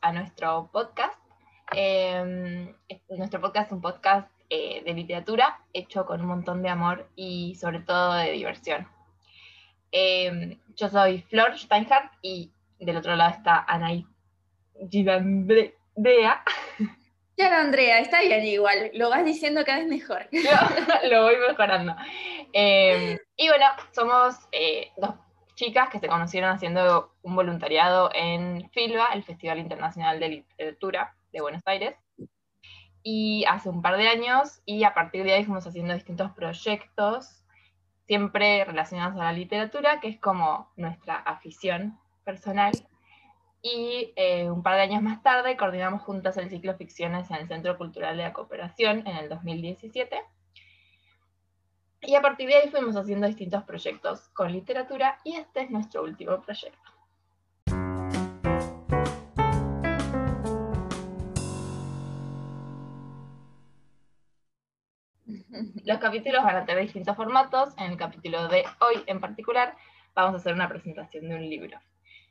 a nuestro podcast. Eh, nuestro podcast es un podcast eh, de literatura hecho con un montón de amor y sobre todo de diversión. Eh, yo soy Flor Steinhardt y del otro lado está Anaí Gidandrea. Ya Andrea, está bien igual, lo vas diciendo cada vez mejor. Lo, lo voy mejorando. Eh, y bueno, somos eh, dos chicas que se conocieron haciendo un voluntariado en FILBA, el Festival Internacional de Literatura de Buenos Aires, y hace un par de años, y a partir de ahí fuimos haciendo distintos proyectos, siempre relacionados a la literatura, que es como nuestra afición personal, y eh, un par de años más tarde coordinamos juntas el ciclo Ficciones en el Centro Cultural de la Cooperación en el 2017. Y a partir de ahí fuimos haciendo distintos proyectos con literatura y este es nuestro último proyecto. Los capítulos van a tener distintos formatos. En el capítulo de hoy en particular vamos a hacer una presentación de un libro.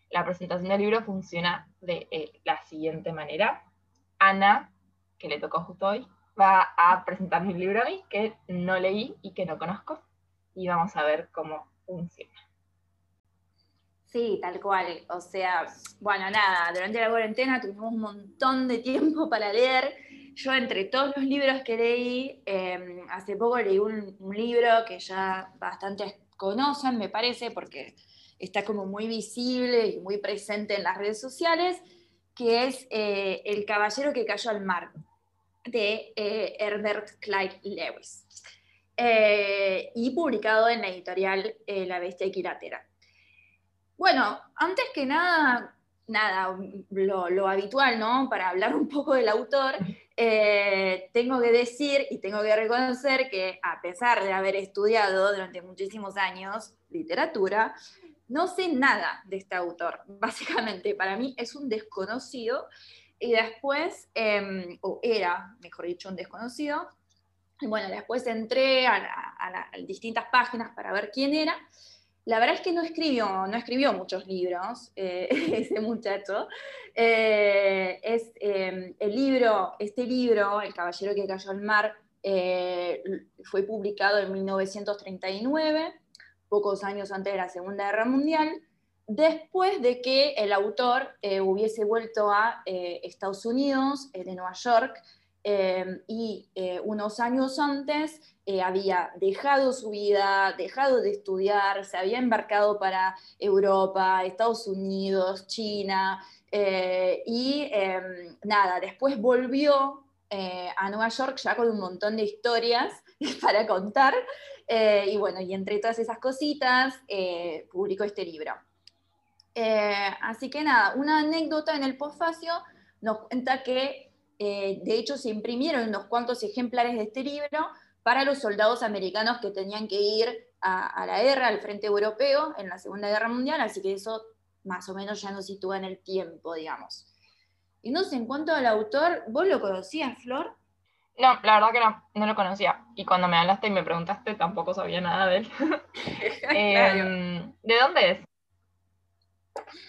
La presentación del libro funciona de eh, la siguiente manera. Ana, que le tocó justo hoy, va a presentar mi libro a que no leí y que no conozco, y vamos a ver cómo funciona. Sí, tal cual. O sea, bueno, nada, durante la cuarentena tuvimos un montón de tiempo para leer. Yo entre todos los libros que leí, eh, hace poco leí un, un libro que ya bastantes conocen, me parece, porque está como muy visible y muy presente en las redes sociales, que es eh, El caballero que cayó al mar, de eh, Herbert Clyde Lewis, eh, y publicado en la editorial eh, La Bestia Equilátera. Bueno, antes que nada, nada, lo, lo habitual, ¿no? Para hablar un poco del autor, tengo que decir y tengo que reconocer que a pesar de haber estudiado durante muchísimos años literatura, no sé nada de este autor. Básicamente, para mí es un desconocido y después, eh, o era, mejor dicho, un desconocido. Y bueno, después entré a, distintas páginas para ver quién era. La verdad es que no escribió, no escribió muchos libros, eh, ese muchacho. Eh, es eh, el libro, este libro, El Caballero que cayó al mar, eh, fue publicado en 1939, pocos años antes de la Segunda Guerra Mundial después de que el autor eh, hubiese vuelto a eh, Estados Unidos, eh, de Nueva York, y unos años antes había dejado su vida, dejado de estudiar, se había embarcado para Europa, Estados Unidos, China, y em, nada, después volvió a Nueva York ya con un montón de historias para contar, y bueno, y entre todas esas cositas publicó este libro. Eh, así que nada, una anécdota en el postfacio nos cuenta que eh, de hecho se imprimieron unos cuantos ejemplares de este libro para los soldados americanos que tenían que ir a, a, la guerra, al frente europeo, en la Segunda Guerra Mundial, así que eso más o menos ya nos sitúa en el tiempo, digamos. Y no sé, en cuanto al autor, ¿vos lo conocías, Flor? No, la verdad que no, no lo conocía. Y cuando me hablaste y me preguntaste, tampoco sabía nada de él. eh, ¿De dónde es?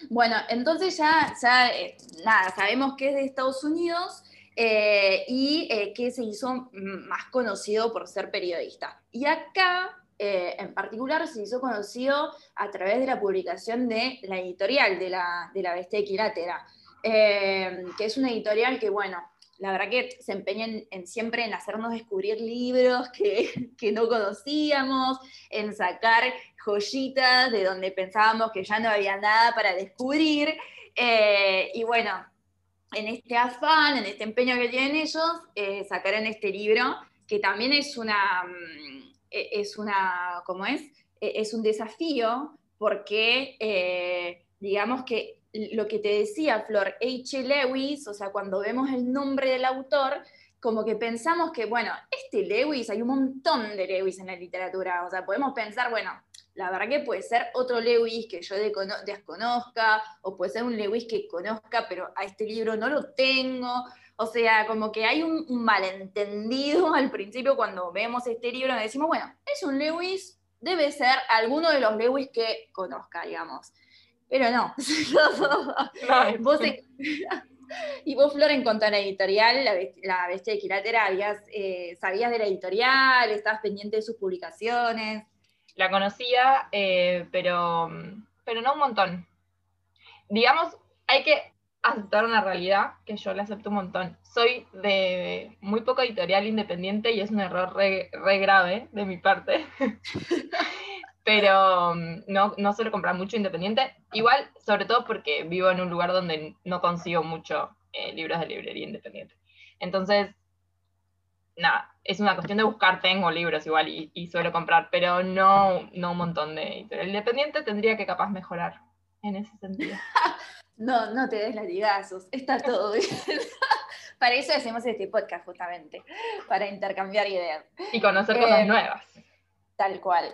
Bueno, entonces ya, eh, nada, sabemos que es de Estados Unidos eh, y eh, que se hizo más conocido por ser periodista. Y acá, en particular, se hizo conocido a través de la publicación de la editorial de la, de la Bestia Equilátera, que es una editorial que, bueno, la verdad que se empeñan en, siempre en hacernos descubrir libros que, que, no conocíamos, en sacar joyitas de donde pensábamos que ya no había nada para descubrir. Eh, y bueno, en este afán, en este empeño que tienen ellos, eh, sacaron este libro, que también es una, mm, e, es una, ¿cómo es? E, es un desafío porque, eh, digamos que lo que te decía Flor, H. Lewis, o sea, cuando vemos el nombre del autor, como que pensamos que, bueno, este Lewis, hay un montón de Lewis en la literatura, o sea, podemos pensar, bueno, la verdad que puede ser otro Lewis que yo desconozca, o puede ser un Lewis que conozca, pero a este libro no lo tengo, o sea, como que hay un, un malentendido al principio cuando vemos este libro, y decimos, bueno, es un Lewis, debe ser alguno de los Lewis que conozca, digamos. pero no. y vos, Flor, en cuanto a la editorial, la, Bestia Equilátera, eh, ¿sabías de la editorial? ¿Estabas pendiente de sus publicaciones? La conocía, eh, pero, pero no un montón. Digamos, hay que aceptar una realidad que yo la acepto un montón. Soy de muy poco editorial independiente y es un error re, grave de mi parte. Pero no, no suelo comprar mucho independiente. Igual, sobre todo porque vivo en un lugar donde no consigo mucho eh, libros de librería independiente. Entonces, nada, es una cuestión de buscar, tengo libros igual y, y, suelo comprar, pero no, no un montón de editorial independiente, tendría que capaz mejorar en ese sentido. No, no te des latigazos, está todo bien. para eso hacemos este podcast justamente, para intercambiar ideas. Y conocer cosas eh, nuevas. Tal cual.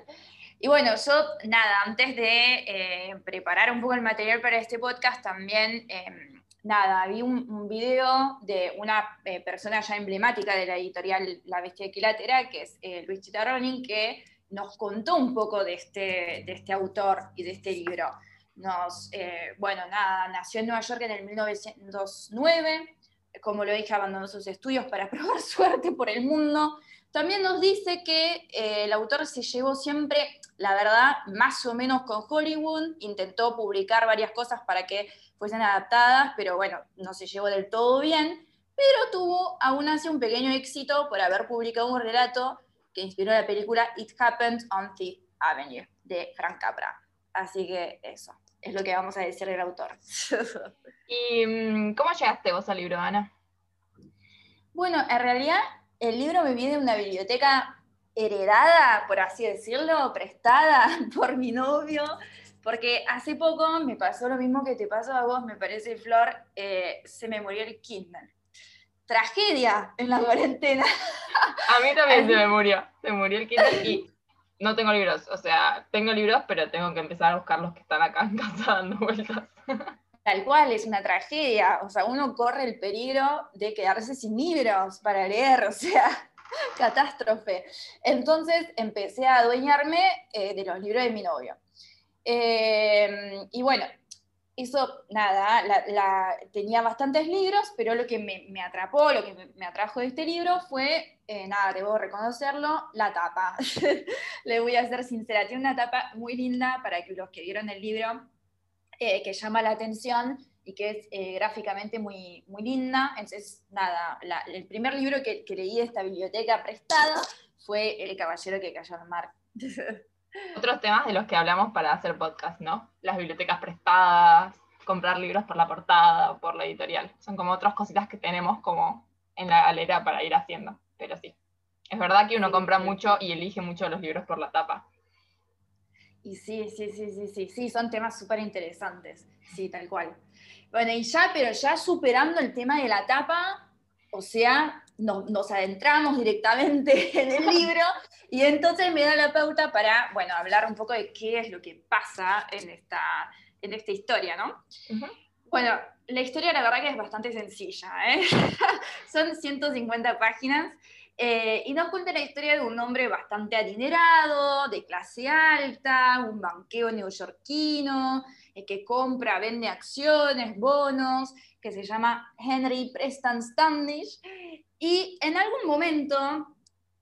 Y bueno, yo, nada, antes de eh, preparar un poco el material para este podcast, también, em, nada, vi un, video de una eh, persona ya emblemática de la editorial La Bestia Equilátera, que es Luis Chitarronin, que nos contó un poco de este, de este autor y de este libro nos, eh, bueno, nada, nació en Nueva York en el 1909, como lo dije, abandonó sus estudios para probar suerte por el mundo. También nos dice que eh, el autor se llevó siempre, la verdad, más o menos con Hollywood, intentó publicar varias cosas para que fuesen adaptadas, pero bueno, no se llevó del todo bien, pero tuvo aún así un pequeño éxito por haber publicado un relato que inspiró la película It Happened on Fifth Avenue de Frank Capra. Así que eso es lo que vamos a decir del autor. ¿Y mm, cómo llegaste vos al libro, Ana? Bueno, en realidad el libro me viene de una biblioteca heredada, por así decirlo, prestada por mi novio, porque hace poco me pasó lo mismo que te pasó a vos, me parece, Flor, eh, se me murió el Kindle. Tragedia en la cuarentena. A mí también se me murió, se murió el Kindle y no tengo libros, o sea, tengo libros, pero tengo que empezar a buscar los que están acá en casa dando vueltas. Tal cual, es una tragedia, o sea, uno corre el peligro de quedarse sin libros para leer, o sea, catástrofe. Entonces empecé a adueñarme eh, de los libros de mi novio. Eh, y bueno, eso, nada, la, tenía bastantes libros, pero lo que me, atrapó, lo que me, atrajo de este libro fue, eh, nada, debo reconocerlo, la tapa. Le voy a ser sincera, tiene una tapa muy linda para que los que vieron el libro, eh, que llama la atención y que es eh, gráficamente muy, muy linda. Entonces, nada, el primer libro que, que leí de esta biblioteca prestada fue El caballero que cayó al mar. Otros temas de los que hablamos para hacer podcast, ¿no? Las bibliotecas prestadas, comprar libros por la portada por la editorial. Son como otras cositas que tenemos como en la galera para ir haciendo. Pero sí, es verdad que uno compra mucho y elige mucho los libros por la tapa. Y sí, sí, sí, sí, sí, sí, son temas súper interesantes, sí, tal cual. Bueno, y ya, pero ya superando el tema de la tapa, o sea, nos adentramos directamente en el libro y entonces me da la pauta para, bueno, hablar un poco de qué es lo que pasa en esta, en esta historia, ¿no? Bueno, la historia la verdad que es bastante sencilla, ¿eh? son 150 páginas eh, y nos cuenta la historia de un hombre bastante adinerado, de clase alta, un banqueo neoyorquino, eh, que compra, vende acciones, bonos, que se llama Henry Preston Standish, y en algún momento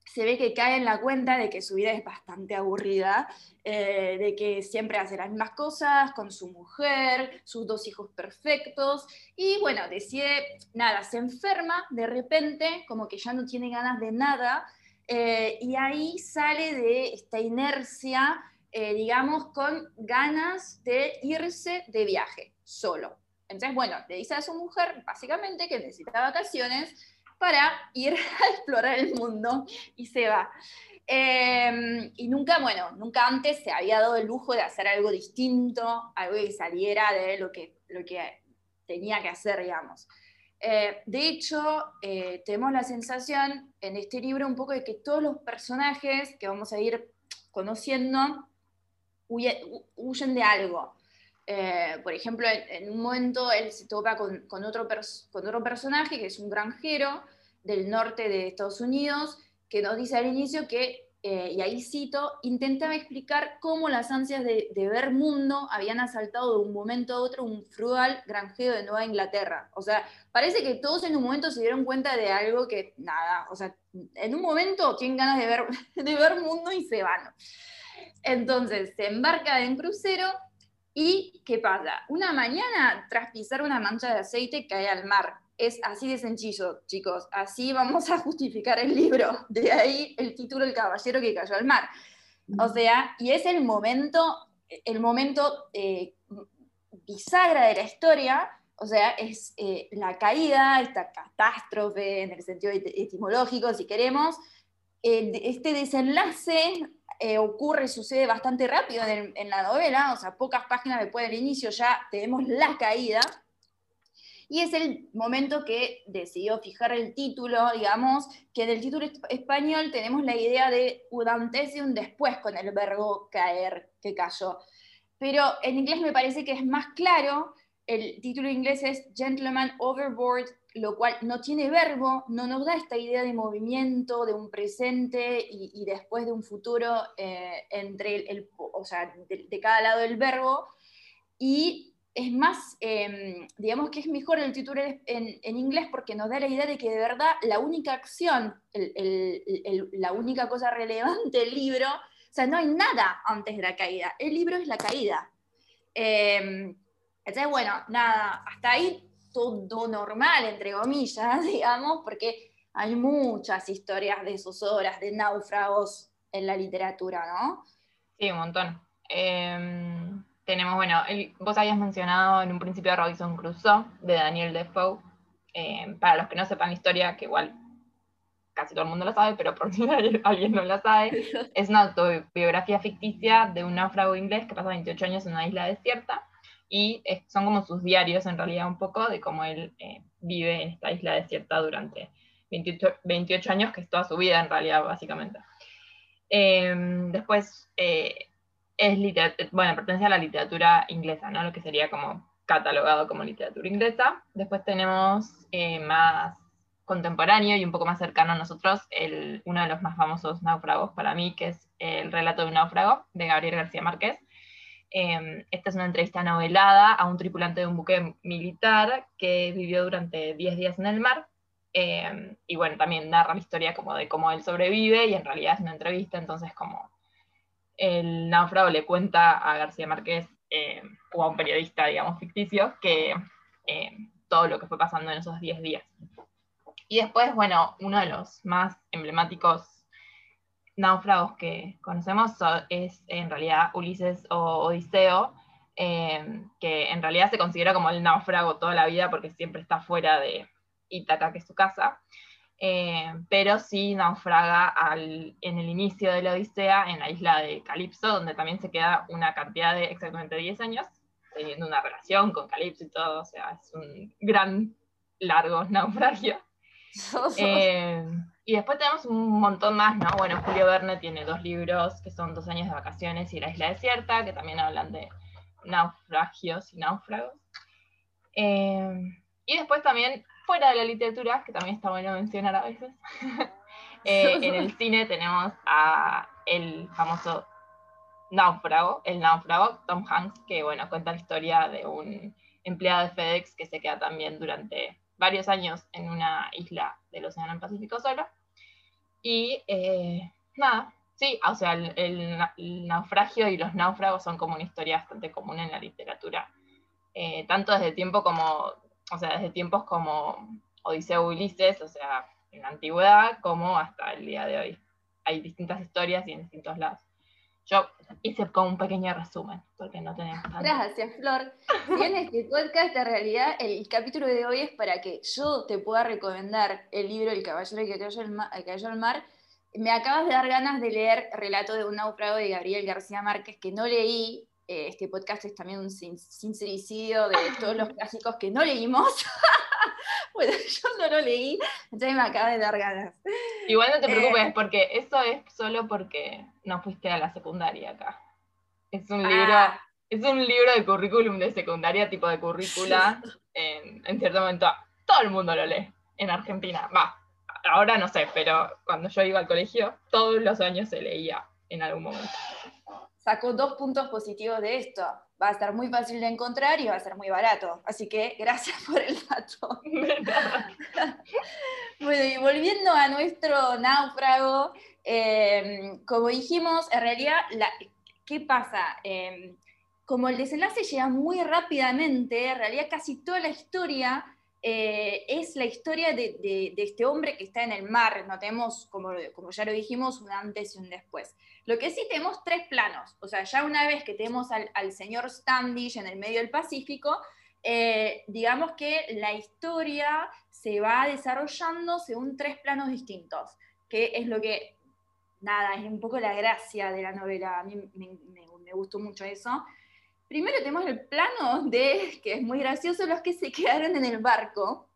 se ve que cae en la cuenta de que su vida es bastante aburrida, eh, de que siempre hace las mismas cosas con su mujer, sus dos hijos perfectos, y bueno, decide, nada, se enferma de repente, como que ya no tiene ganas de nada, eh, y ahí sale de esta inercia, eh, digamos, con ganas de irse de viaje, solo. Entonces, bueno, le dice a su mujer, básicamente, que necesita vacaciones, para ir a explorar el mundo y se va. Em, y nunca, bueno, nunca antes se había dado el lujo de hacer algo distinto, algo que saliera de lo que, lo que tenía que hacer, digamos. Eh, de hecho, eh, tenemos la sensación en este libro un poco de que todos los personajes que vamos a ir conociendo huyen de algo. Eh, por ejemplo, en, un momento él se topa con, con, otro con otro personaje que es un granjero del norte de Estados Unidos, que nos dice al inicio que eh, y ahí cito, intentaba explicar cómo las ansias de, ver mundo habían asaltado de un momento a otro un frugal granjero de Nueva Inglaterra. O sea, parece que todos en un momento se dieron cuenta de algo que, nada, o sea, en un momento tienen ganas de ver, de ver mundo y se van. Entonces, se embarca en crucero y, ¿qué pasa? Una mañana, tras pisar una mancha de aceite, cae al mar es así de sencillo, chicos. Así vamos a justificar el libro. De ahí el título El caballero que cayó al mar. O sea, y es el momento, el momento eh, bisagra de la historia. O sea, es eh, la caída, esta catástrofe en el sentido etimológico, si queremos. este desenlace eh, ocurre, sucede bastante rápido en, en, la novela, o sea, pocas páginas después del inicio ya tenemos la caída, y es el momento que decidió fijar el título, digamos, que del título español tenemos la idea de y un después con el verbo caer, que cayó. Pero en inglés me parece que es más claro, el título inglés es Gentleman Overboard, lo cual no tiene verbo, no nos da esta idea de movimiento, de un presente y, después de un futuro eh, entre el, o sea, de, cada lado del verbo. Y es más, em, digamos que es mejor el título en, inglés porque nos da la idea de que de verdad la única acción, la única cosa relevante del libro, o sea, no hay nada antes de la caída, el libro es la caída. Eh, entonces, bueno, nada, hasta ahí todo normal, entre comillas, digamos, porque hay muchas historias de horas de náufragos en la literatura, ¿no? Sí, un montón. Eh tenemos, bueno, vos habías mencionado en un principio Robinson Crusoe, de Daniel Defoe. Eh, para los que no sepan la historia, que igual casi todo el mundo lo sabe, pero por si alguien no la sabe, es una autobiografía ficticia de un náufrago inglés que pasa 28 años en una isla desierta y son como sus diarios en realidad un poco de cómo él eh, vive en esta isla desierta durante 28, 28, años, que es toda su vida en realidad básicamente. Eh, después, es bueno, pertenece a la literatura inglesa, ¿no? Lo que sería como catalogado como literatura inglesa. Después tenemos eh, más contemporáneo y un poco más cercano a nosotros, el, uno de los más famosos náufragos para mí, que es el relato de un náufrago de Gabriel García Márquez. Em, esta es una entrevista novelada a un tripulante de un buque militar que vivió durante 10 días en el mar. Em, y bueno, también narra la historia como de cómo él sobrevive y en realidad es una entrevista, entonces como el náufrago le cuenta a García Márquez eh, o a un periodista, digamos, ficticio, que todo lo que fue pasando en esos 10 días. Y después, bueno, uno de los más emblemáticos náufragos que conocemos es en realidad Ulises o Odiseo, eh, que en realidad se considera como el náufrago toda la vida porque siempre está fuera de Ítaca, que es su casa. Eh, pero sí naufraga en el inicio de la Odisea en la isla de Calipso, donde también se queda una cantidad de exactamente 10 años, teniendo una relación con Calipso y todo, o sea, es un gran, largo naufragio. Eh, y después tenemos un montón más, ¿no? Bueno, Julio Verne tiene dos libros que son Dos años de vacaciones y La isla desierta, que también hablan de naufragios y náufragos. Eh, y después también fuera de la literatura, que también está bueno mencionar a veces, eh, en el cine tenemos a el famoso náufrago, el náufrago, Tom Hanks, que bueno, cuenta la historia de un empleado de FedEx que se queda también durante varios años en una isla del Océano Pacífico solo. Y eh, nada, sí, o sea, el, naufragio y los náufragos son como una historia bastante común en la literatura, eh, tanto desde tiempo como o sea, desde tiempos como Odiseo Ulises, o sea, en la antigüedad, como hasta el día de hoy. Hay distintas historias y en distintos lados. Yo hice como un pequeño resumen, porque no tenemos tanto. Gracias, Flor. en este podcast, en realidad, el capítulo de hoy es para que yo te pueda recomendar el libro El caballero que cayó al, mar. Me acabas de dar ganas de leer Relato de un náufrago de Gabriel García Márquez, que no leí, eh, este podcast es también un sincericidio de todos los clásicos que no leímos. bueno, yo no lo leí, entonces me acaba de dar ganas. Igual no te preocupes, eh, porque eso es solo porque no fuiste a la secundaria acá. Es un libro, ah. es un libro de currículum de secundaria, tipo de currícula. en, cierto momento, todo el mundo lo lee en Argentina. Va, ahora no sé, pero cuando yo iba al colegio, todos los años se leía en algún momento. Sacó dos puntos positivos de esto. Va a estar muy fácil de encontrar y va a ser muy barato. Así que gracias por el dato. bueno, y volviendo a nuestro náufrago, eh, como dijimos, en realidad, ¿qué pasa? Eh, como el desenlace llega muy rápidamente, en realidad casi toda la historia eh, es la historia de, este hombre que está en el mar. No tenemos, como, como ya lo dijimos, un antes y un después. Lo que sí tenemos tres planos. O sea, ya una vez que tenemos al, señor Standish en el medio del Pacífico, eh, digamos que la historia se va desarrollando según tres planos distintos, que es lo que, nada, es un poco la gracia de la novela. A mí me gustó mucho eso primero tenemos el plano de, que es muy gracioso, los que se quedaron en el barco,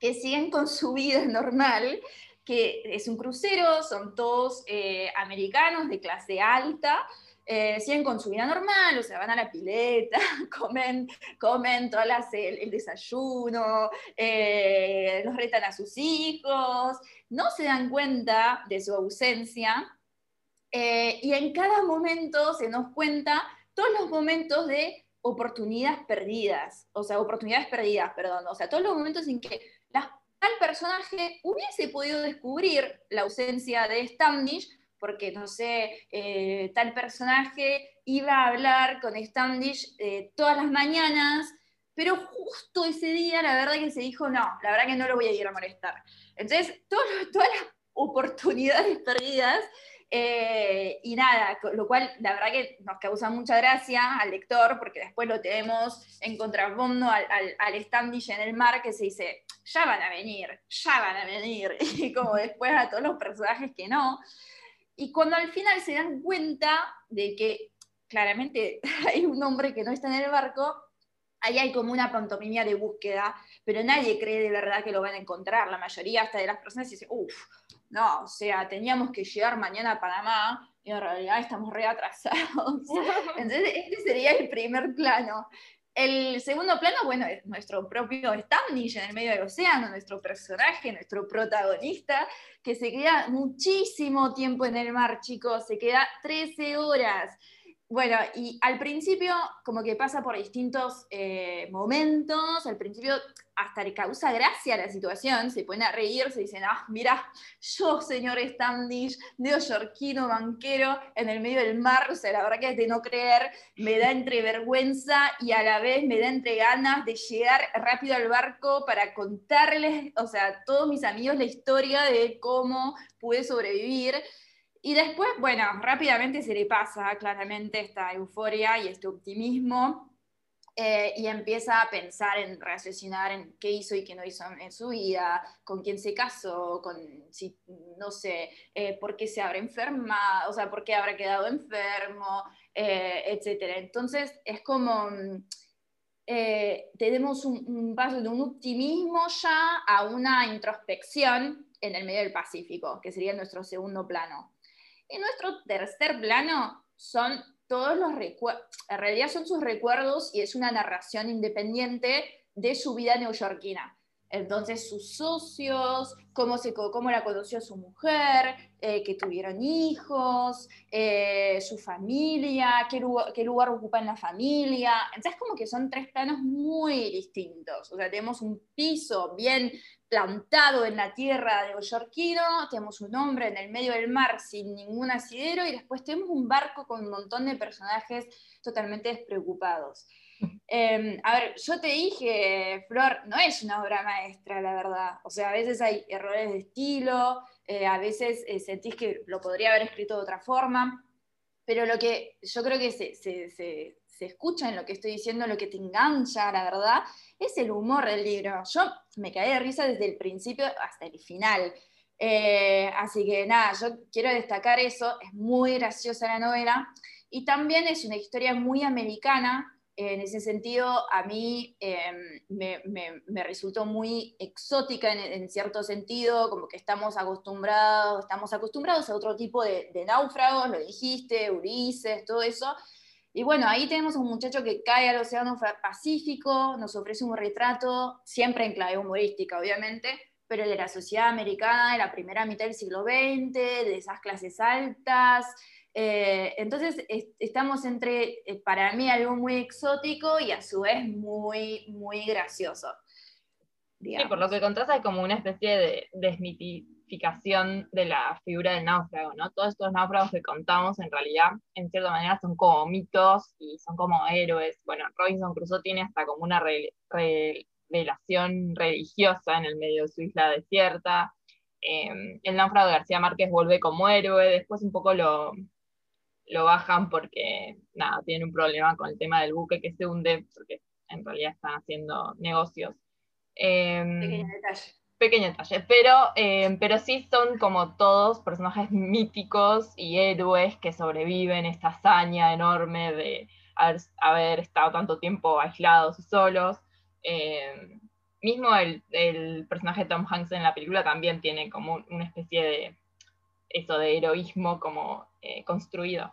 que siguen con su vida normal, que es un crucero, son todos eh, americanos de clase alta, eh, siguen con su vida normal, o sea, van a la pileta, comen, comen todas las, el, desayuno, eh, los retan a sus hijos, no se dan cuenta de su ausencia, y en cada momento se nos cuenta todos los momentos de oportunidades perdidas, o sea, oportunidades perdidas, perdón, o sea, todos los momentos en que tal personaje hubiese podido descubrir la ausencia de Standish, porque, no sé, eh, tal personaje iba a hablar con Standish eh, todas las mañanas, pero justo ese día la verdad que se dijo, no, la verdad que no lo voy a ir a molestar. Entonces, todas las oportunidades perdidas eh, y nada, lo cual la verdad que nos causa mucha gracia al lector, porque después lo tenemos en contrafondo al, al, Standish en el mar que se dice, ya van a venir, ya van a venir, y como después a todos los personajes que no. Y cuando al final se dan cuenta de que claramente hay un hombre que no está en el barco, ahí hay como una pantomimia de búsqueda, pero nadie cree de verdad que lo van a encontrar. La mayoría hasta de las personas dice, uff, no, o sea, teníamos que llegar mañana a Panamá y en realidad estamos re atrasados. Entonces, este sería el primer plano. El segundo plano, bueno, es nuestro propio Standish en el medio del océano, nuestro personaje, nuestro protagonista, que se queda muchísimo tiempo en el mar, chicos, se queda 13 horas. Bueno, y al principio como que pasa por distintos eh, momentos, al principio hasta le causa gracia la situación, se pone a reír, se dicen, ah, mira, yo, señor Standish, neoyorquino, banquero, en el medio del mar, o sea, la verdad que es de no creer, me da entre vergüenza y a la vez me da entre ganas de llegar rápido al barco para contarles, o sea, a todos mis amigos la historia de cómo pude sobrevivir. Y después, bueno, rápidamente se le pasa claramente esta euforia y este optimismo eh, y empieza a pensar en raciocinar en qué hizo y qué no hizo en su vida, con quién se casó, con si, no sé, eh, por qué se habrá enfermado, o sea, por qué habrá quedado enfermo, eh, etc. Entonces es como mm, tenemos un, un paso de un optimismo ya a una introspección en el medio del Pacífico, que sería nuestro segundo plano. Y nuestro tercer plano son todos los recuerdos, en realidad son sus recuerdos y es una narración independiente de su vida neoyorquina. Entonces sus socios, cómo, se, cómo la conoció su mujer, eh, que tuvieron hijos, eh, su familia, qué lugar, qué lugar ocupa en la familia. Entonces como que son tres planos muy distintos. O sea, tenemos un piso bien plantado en la tierra de neoyorquino, tenemos un hombre en el medio del mar sin ningún asidero y después tenemos un barco con un montón de personajes totalmente despreocupados. Em, a ver, yo te dije, Flor, no es una obra maestra, la verdad. O sea, a veces hay errores de estilo, eh, a veces eh, sentís que lo podría haber escrito de otra forma, pero lo que yo creo que se, se, escucha en lo que estoy diciendo, lo que te engancha, la verdad, es el humor del libro. Yo me caí de risa desde el principio hasta el final. Eh, así que nada, yo quiero destacar eso, es muy graciosa la novela y también es una historia muy americana, en ese sentido, a mí em, me, resultó muy exótica en, cierto sentido, como que estamos acostumbrados, estamos acostumbrados a otro tipo de, de náufragos, lo dijiste, Ulises, todo eso, y bueno, ahí tenemos a un muchacho que cae al Océano Pacífico, nos ofrece un retrato, siempre en clave humorística, obviamente, pero de la sociedad americana de la primera mitad del siglo XX, de esas clases altas. Eh, entonces estamos entre, eh, para mí, algo muy exótico y a su vez muy, muy gracioso. Sí, por lo que contrasta hay como una especie de desmitificación de la figura del náufrago, ¿no? Todos estos náufragos que contamos en realidad, en cierta manera, son como mitos y son como héroes. Bueno, Robinson Crusoe tiene hasta como una revelación religiosa en el medio de su isla desierta. Em, el náufrago de García Márquez vuelve como héroe, después un poco lo, lo bajan porque, nada, tienen un problema con el tema del buque que se hunde, porque en realidad están haciendo negocios Em, pequeño detalle. Pequeño detalle, pero, em, pero sí son como todos personajes míticos y héroes que sobreviven esta hazaña enorme de haber, estado tanto tiempo aislados y solos. Em, mismo el, el, personaje de Tom Hanks en la película también tiene como una especie de eso de heroísmo como eh, construido.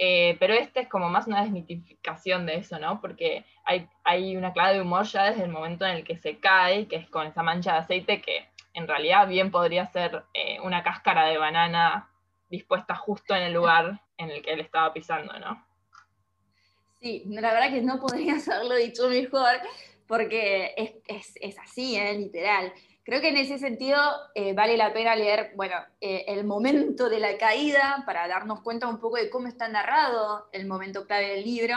Eh, pero este es como más una desmitificación de eso, ¿no? Porque hay, hay, una clave de humor ya desde el momento en el que se cae, que es con esa mancha de aceite que en realidad bien podría ser eh, una cáscara de banana dispuesta justo en el lugar en el que él estaba pisando, ¿no? Sí, la verdad que no podrías haberlo dicho mejor, porque es, es, es así, ¿eh? literal. Creo que en ese sentido eh, vale la pena leer, bueno, eh, el momento de la caída para darnos cuenta un poco de cómo está narrado el momento clave del libro.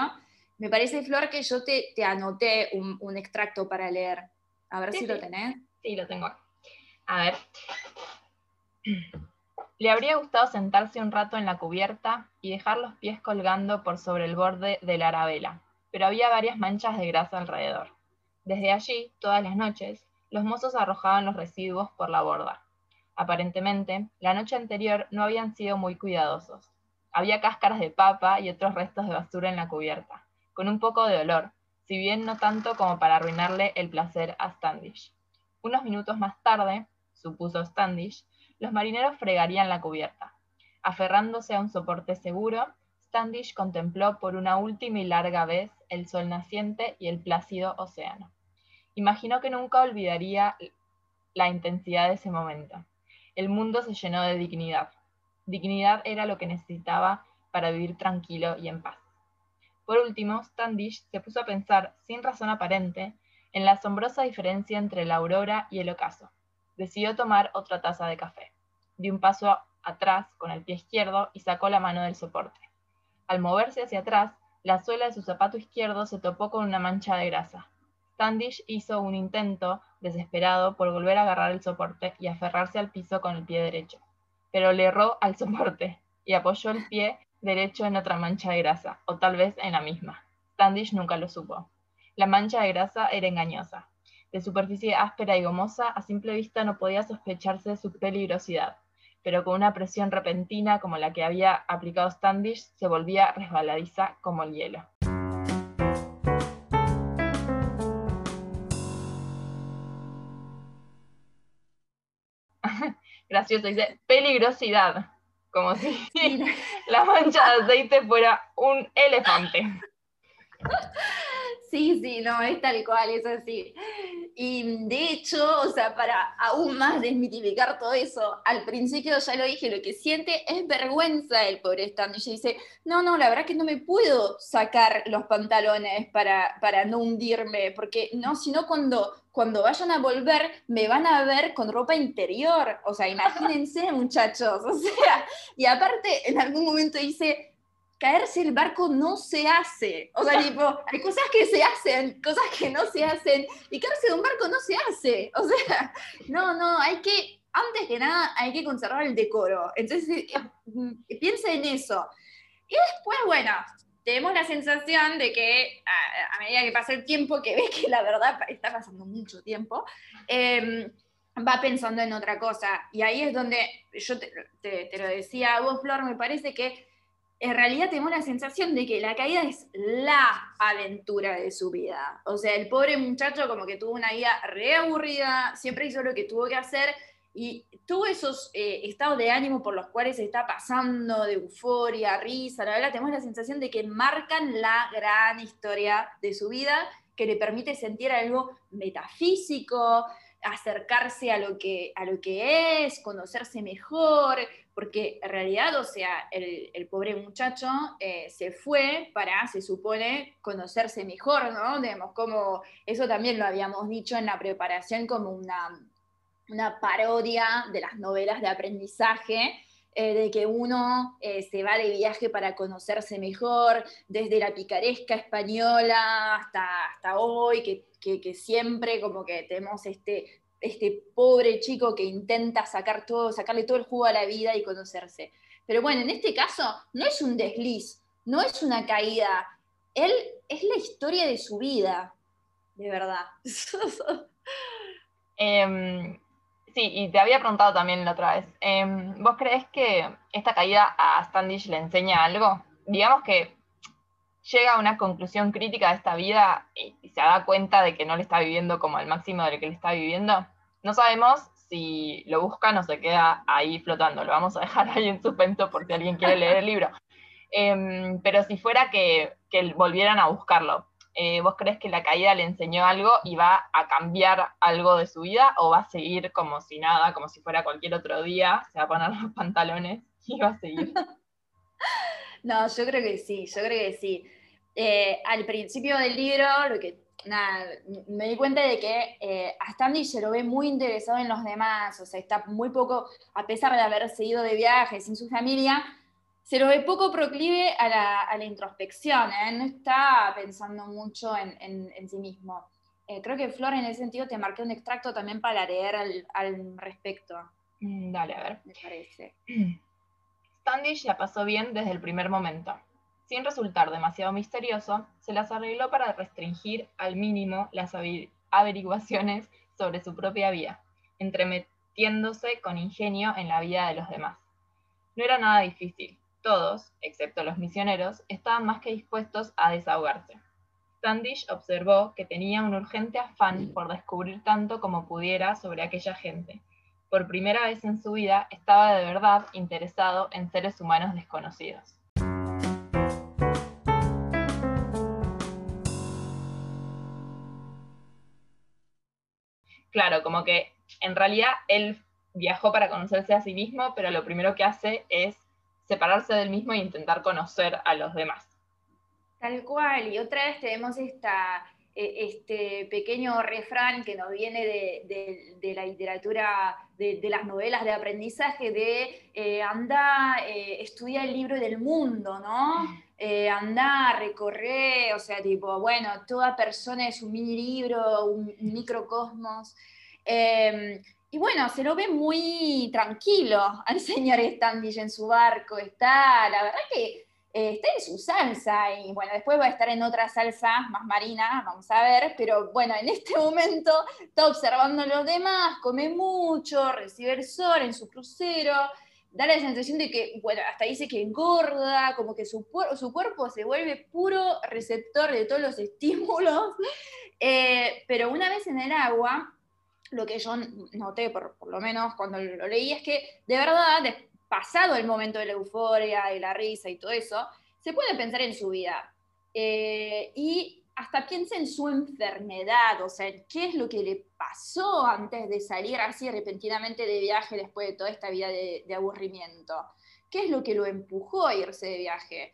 Me parece, Flor, que yo te, te anoté un, extracto para leer. A ver si lo tenés. Sí, lo tengo. A ver. Le habría gustado sentarse un rato en la cubierta y dejar los pies colgando por sobre el borde de la arabela, pero había varias manchas de grasa alrededor. Desde allí, todas las noches, los mozos arrojaban los residuos por la borda. Aparentemente, la noche anterior no habían sido muy cuidadosos. Había cáscaras de papa y otros restos de basura en la cubierta, con un poco de olor, si bien no tanto como para arruinarle el placer a Standish. Unos minutos más tarde, supuso Standish, los marineros fregarían la cubierta. Aferrándose a un soporte seguro, Standish contempló por una última y larga vez el sol naciente y el plácido océano. Imaginó que nunca olvidaría la intensidad de ese momento. El mundo se llenó de dignidad. Dignidad era lo que necesitaba para vivir tranquilo y en paz. Por último, Standish se puso a pensar, sin razón aparente, en la asombrosa diferencia entre la aurora y el ocaso. Decidió tomar otra taza de café. Dio un paso atrás con el pie izquierdo y sacó la mano del soporte. Al moverse hacia atrás, la suela de su zapato izquierdo se topó con una mancha de grasa. Standish hizo un intento desesperado por volver a agarrar el soporte y aferrarse al piso con el pie derecho, pero le erró al soporte y apoyó el pie derecho en otra mancha de grasa, o tal vez en la misma. Standish nunca lo supo. La mancha de grasa era engañosa. De superficie áspera y gomosa, a simple vista no podía sospecharse su peligrosidad, pero con una presión repentina como la que había aplicado Standish, se volvía resbaladiza como el hielo. gracioso, dice peligrosidad, como si la mancha de aceite fuera un elefante. Sí, sí, no, es tal cual, es así. Y de hecho, o sea, para aún más desmitificar todo eso, al principio ya lo dije, lo que siente es vergüenza el pobre Stan. Y dice, no, no, la verdad que no me puedo sacar los pantalones para, para no hundirme, porque no, sino cuando, cuando vayan a volver me van a ver con ropa interior. O sea, imagínense, muchachos. O sea, y aparte en algún momento dice, caerse el barco no se hace. O sea, tipo, hay cosas que se hacen, cosas que no se hacen, y caerse de un barco no se hace. O sea, no, no, hay que, antes que nada, hay que conservar el decoro. Entonces, eh, mm, piensa en eso. Y después, bueno, tenemos la sensación de que a, medida que pasa el tiempo, que ves que la verdad está pasando mucho tiempo, em, va pensando en otra cosa. Y ahí es donde yo te, lo decía a Flor, me parece que en realidad tenemos la sensación de que la caída es la aventura de su vida. O sea, el pobre muchacho como que tuvo una vida reaburrida, siempre hizo lo que tuvo que hacer y tuvo esos eh, estados de ánimo por los cuales se está pasando, de euforia, risa, la verdad tenemos la sensación de que marcan la gran historia de su vida que le permite sentir algo metafísico, acercarse a lo, que, a lo que es, conocerse mejor, porque en realidad, o sea, el, pobre muchacho eh, se fue para, se supone, conocerse mejor, ¿no? Digamos, como eso también lo habíamos dicho en la preparación como una, una parodia de las novelas de aprendizaje, eh, de que uno eh, se va de viaje para conocerse mejor, desde la picaresca española hasta, hasta hoy, que, que, siempre como que tenemos este, este pobre chico que intenta sacar todo, sacarle todo el jugo a la vida y conocerse. Pero bueno, en este caso no es un desliz, no es una caída, él es la historia de su vida, de verdad. Em, Sí, y te había preguntado también la otra vez, em, ¿vos crees que esta caída a Standish le enseña algo? Digamos que llega a una conclusión crítica de esta vida y, se da cuenta de que no le está viviendo como al máximo de lo que le está viviendo. No sabemos si lo buscan o se queda ahí flotando. Lo vamos a dejar ahí en suspenso por si alguien quiere leer el libro. Em, pero si fuera que, que volvieran a buscarlo, eh, ¿vos crees que la caída le enseñó algo y va a cambiar algo de su vida o va a seguir como si nada, como si fuera cualquier otro día, se va a poner los pantalones y va a seguir? no, yo creo que sí, yo creo que sí. Eh, al principio del libro, lo que nada, me di cuenta de que eh, a Stanley se lo ve muy interesado en los demás, o sea, está muy poco, a pesar de haber seguido de viaje sin su familia, se lo ve poco proclive a la, introspección, ¿eh? no está pensando mucho en, sí mismo. Eh, creo que Flor en ese sentido te marqué un extracto también para leer al, respecto. Mm, dale, a ver. Me parece. Standish la pasó bien desde el primer momento. Sin resultar demasiado misterioso, se las arregló para restringir al mínimo las averiguaciones sobre su propia vida, entremetiéndose con ingenio en la vida de los demás. No era nada difícil, todos, excepto los misioneros, estaban más que dispuestos a desahogarse. Standish observó que tenía un urgente afán por descubrir tanto como pudiera sobre aquella gente. Por primera vez en su vida estaba de verdad interesado en seres humanos desconocidos. Claro, como que en realidad él viajó para conocerse a sí mismo, pero lo primero que hace es separarse del mismo e intentar conocer a los demás. Tal cual, y otra vez tenemos e, este pequeño refrán que nos viene de, la literatura, de, las novelas de aprendizaje, de eh, anda, eh, estudia el libro del mundo, ¿no? Eh, anda, recorrer, o sea, tipo, bueno, toda persona es un mini libro, un microcosmos. Em, y bueno, se lo ve muy tranquilo al señor Standish en su barco. Está, la verdad que está en su salsa y bueno, después va a estar en otra salsa más marina, vamos a ver, pero bueno, en este momento está observando a los demás, come mucho, recibe el sol en su crucero, da la sensación de que, bueno, hasta dice que engorda, como que su, su cuerpo se vuelve puro receptor de todos los estímulos, eh, pero una vez en el agua, lo que yo noté, por, lo menos cuando lo leí, es que de verdad, pasado el momento de la euforia y la risa y todo eso, se puede pensar en su vida. Eh, y hasta piensa en su enfermedad, o sea, qué es lo que le pasó antes de salir así repentinamente de viaje después de toda esta vida de, de aburrimiento. ¿Qué es lo que lo empujó a irse de viaje?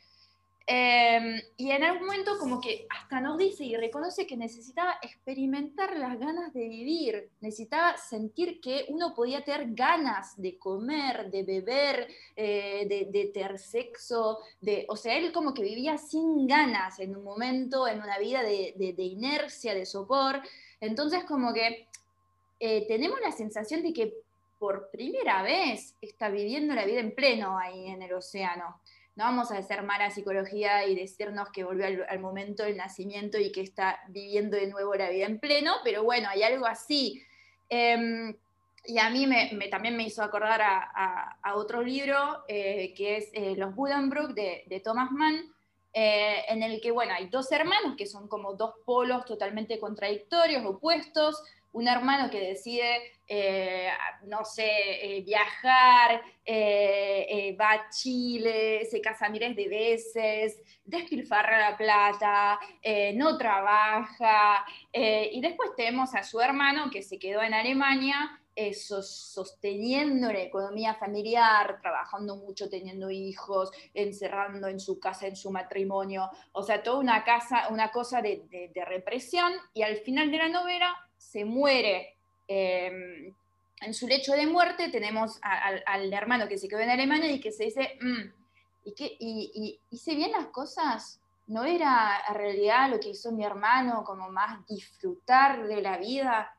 Em, y en algún momento como que hasta nos dice y reconoce que necesitaba experimentar las ganas de vivir, necesitaba sentir que uno podía tener ganas de comer, de beber, eh, de, tener sexo, de, o sea, él como que vivía sin ganas en un momento, en una vida de, inercia, de sopor. Entonces como que eh, tenemos la sensación de que por primera vez está viviendo la vida en pleno ahí en el océano no vamos a hacer mala psicología y decirnos que volvió al, momento del nacimiento y que está viviendo de nuevo la vida en pleno, pero bueno, hay algo así. Em, y a mí también me hizo acordar a, otro libro eh, que es eh, Los Buddenbrook de, de Thomas Mann, eh, en el que, bueno, hay dos hermanos que son como dos polos totalmente contradictorios, opuestos, un hermano que decide, eh, no sé, eh, viajar, eh, va a Chile, se casa miles de veces, despilfarra la plata, no trabaja, y después tenemos a su hermano que se quedó en Alemania sosteniendo la economía familiar, trabajando mucho, teniendo hijos, encerrando en su casa, en su matrimonio, o sea, toda una, casa, una cosa de, represión, y al final de la novela se muere. Em, en su lecho de muerte tenemos al hermano que se quedó en Alemania y que se dice, mm, ¿y, qué, y, hice bien las cosas? ¿No era en realidad lo que hizo mi hermano, como más disfrutar de la vida?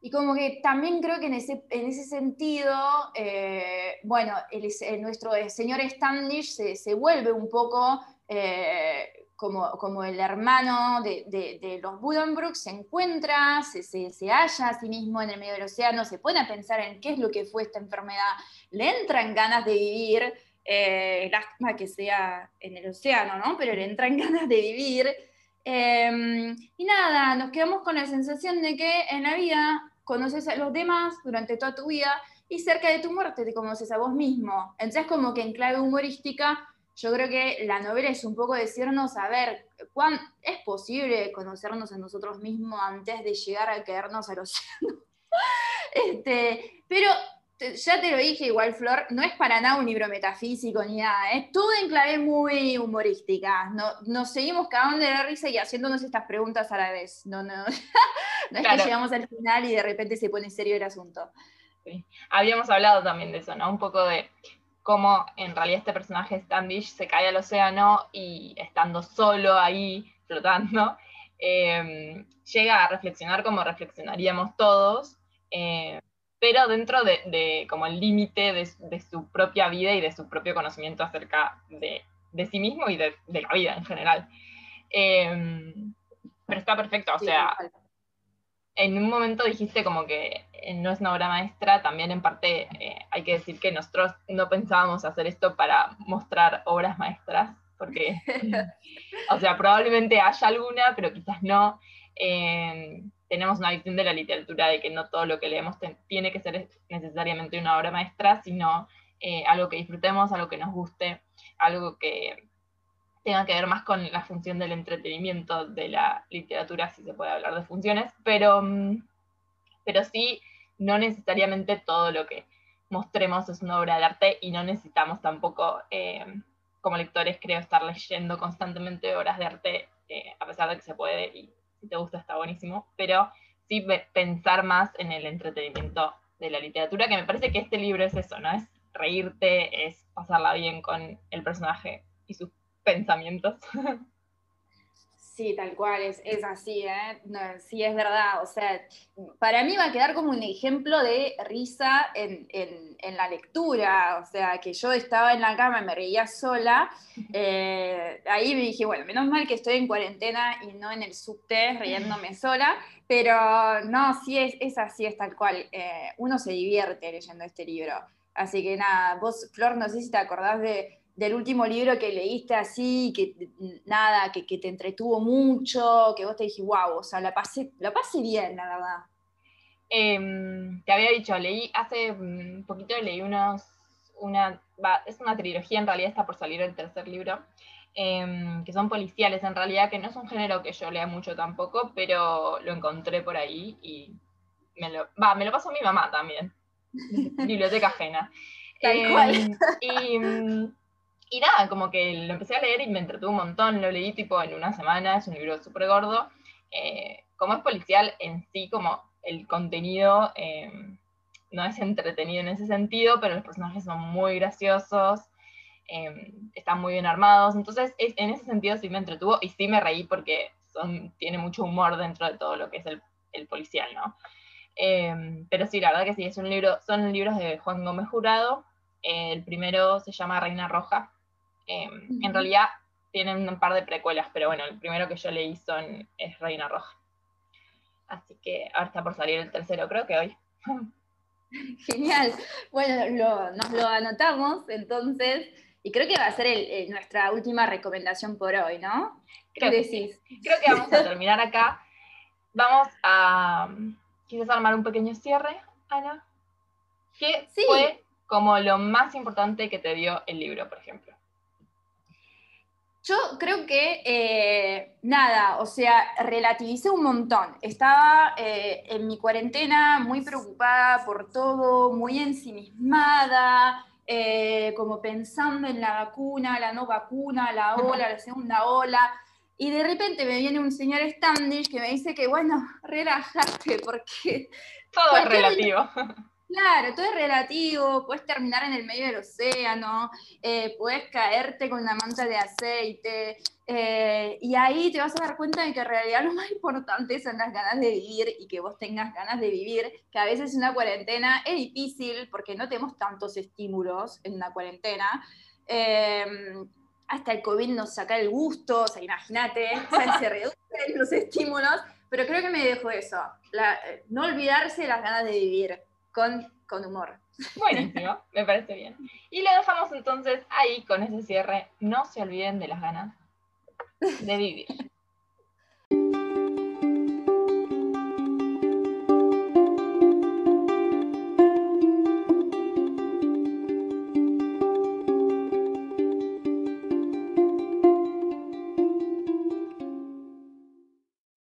Y como que también creo que en ese, en ese sentido, eh, bueno, el, nuestro señor Standish se, se vuelve un poco eh, como, como, el hermano de, de, los Buddenbrook, se encuentra, se, se, se, halla a sí mismo en el medio del océano, se pone a pensar en qué es lo que fue esta enfermedad, le entran ganas de vivir, eh, lástima que sea en el océano, ¿no? Pero le entran ganas de vivir. Eh, y nada, nos quedamos con la sensación de que en la vida conoces a los demás durante toda tu vida y cerca de tu muerte te conoces a vos mismo. Entonces, como que en clave humorística, yo creo que la novela es un poco decirnos, a ver, ¿cuán, ¿es posible conocernos a nosotros mismos antes de llegar a quedarnos al océano? este, pero ya te lo dije igual, Flor, no es para nada un libro metafísico ni nada, es todo en clave muy humorística. No, nos seguimos cagando de la risa y haciéndonos estas preguntas a la vez. No, no, no es que llegamos al final y de repente se pone serio el asunto. Habíamos hablado también de eso, ¿no? Un poco de cómo en realidad este personaje Standish se cae al océano y estando solo ahí, flotando, em, llega a reflexionar como reflexionaríamos todos. Eh, pero dentro de, como el límite de, su propia vida y de su propio conocimiento acerca de, sí mismo y de, la vida en general. Em, pero está perfecto, o sea, en un momento dijiste como que eh, no es una obra maestra, también en parte eh, hay que decir que nosotros no pensábamos hacer esto para mostrar obras maestras, porque, o sea, probablemente haya alguna, pero quizás no. Em, tenemos una visión de la literatura de que no todo lo que leemos tiene que ser necesariamente una obra maestra, sino eh, algo que disfrutemos, algo que nos guste, algo que tenga que ver más con la función del entretenimiento de la literatura, si se puede hablar de funciones, pero, mm, pero sí, no necesariamente todo lo que mostremos es una obra de arte y no necesitamos tampoco, eh, como lectores, creo, estar leyendo constantemente obras de arte, eh, a pesar de que se puede y si te gusta está buenísimo, pero sí pensar más en el entretenimiento de la literatura, que me parece que este libro es eso, ¿no? Es reírte, es pasarla bien con el personaje y sus pensamientos. Sí, tal cual, es, así, ¿eh? sí, es verdad. O sea, para mí va a quedar como un ejemplo de risa en, la lectura. O sea, que yo estaba en la cama y me reía sola. Eh, ahí me dije, bueno, menos mal que estoy en cuarentena y no en el subte riéndome sola. Pero no, sí, es, es así, es tal cual. Eh, uno se divierte leyendo este libro. Así que nada, vos, Flor, no sé si te acordás de del último libro que leíste así, que nada, que, te entretuvo mucho, que vos te dije, wow, o sea, la pasé, la pasé bien, la verdad. Em, te había dicho, leí hace un poquito, leí unos, una, es una trilogía, en realidad está por salir el tercer libro, em, que son policiales en realidad, que no es un género que yo lea mucho tampoco, pero lo encontré por ahí y me lo, va, me lo pasó mi mamá también, biblioteca ajena. Tal cual. Em, y y nada, como que lo empecé a leer y me entretuvo un montón, lo leí tipo en una semana, es un libro súper gordo. Eh, como es policial en sí, como el contenido eh, no es entretenido en ese sentido, pero los personajes son muy graciosos, eh, están muy bien armados, entonces en ese sentido sí me entretuvo y sí me reí porque tiene mucho humor dentro de todo lo que es el, el policial, ¿no? pero sí, la verdad que sí, es un libro, son libros de Juan Gómez Jurado, el primero se llama Reina Roja, Em, en realidad tienen un par de precuelas, pero bueno, el primero que yo leí son, es Reina Roja. Así que ahora está por salir el tercero, creo que hoy. Genial. Bueno, nos lo anotamos entonces, y creo que va a ser nuestra última recomendación por hoy, ¿no? ¿Qué decís? Creo que vamos a terminar acá. Vamos a, quizás armar un pequeño cierre, Ana. ¿Qué fue como lo más importante que te dio el libro, por ejemplo? Yo creo que eh, nada, o sea, relativicé un montón. Estaba eh, en mi cuarentena muy preocupada por todo, muy ensimismada, eh, como pensando en la vacuna, la no vacuna, la ola, la segunda ola. Y de repente me viene un señor Standish que me dice que, bueno, relájate, porque... Todo es relativo. Claro, todo es relativo, puedes terminar en el medio del océano, eh, puedes caerte con una manta de aceite, eh, y ahí te vas a dar cuenta de que en realidad lo más importante son las ganas de vivir y que vos tengas ganas de vivir, que a veces una cuarentena es difícil porque no tenemos tantos estímulos en una cuarentena. Em, hasta el COVID nos saca el gusto, o sea, imagínate, se reducen los estímulos, pero creo que me dejó eso, eh, no olvidarse de las ganas de vivir con, con humor. Buenísimo, me parece bien. Y lo dejamos entonces ahí con ese cierre. No se olviden de las ganas de vivir.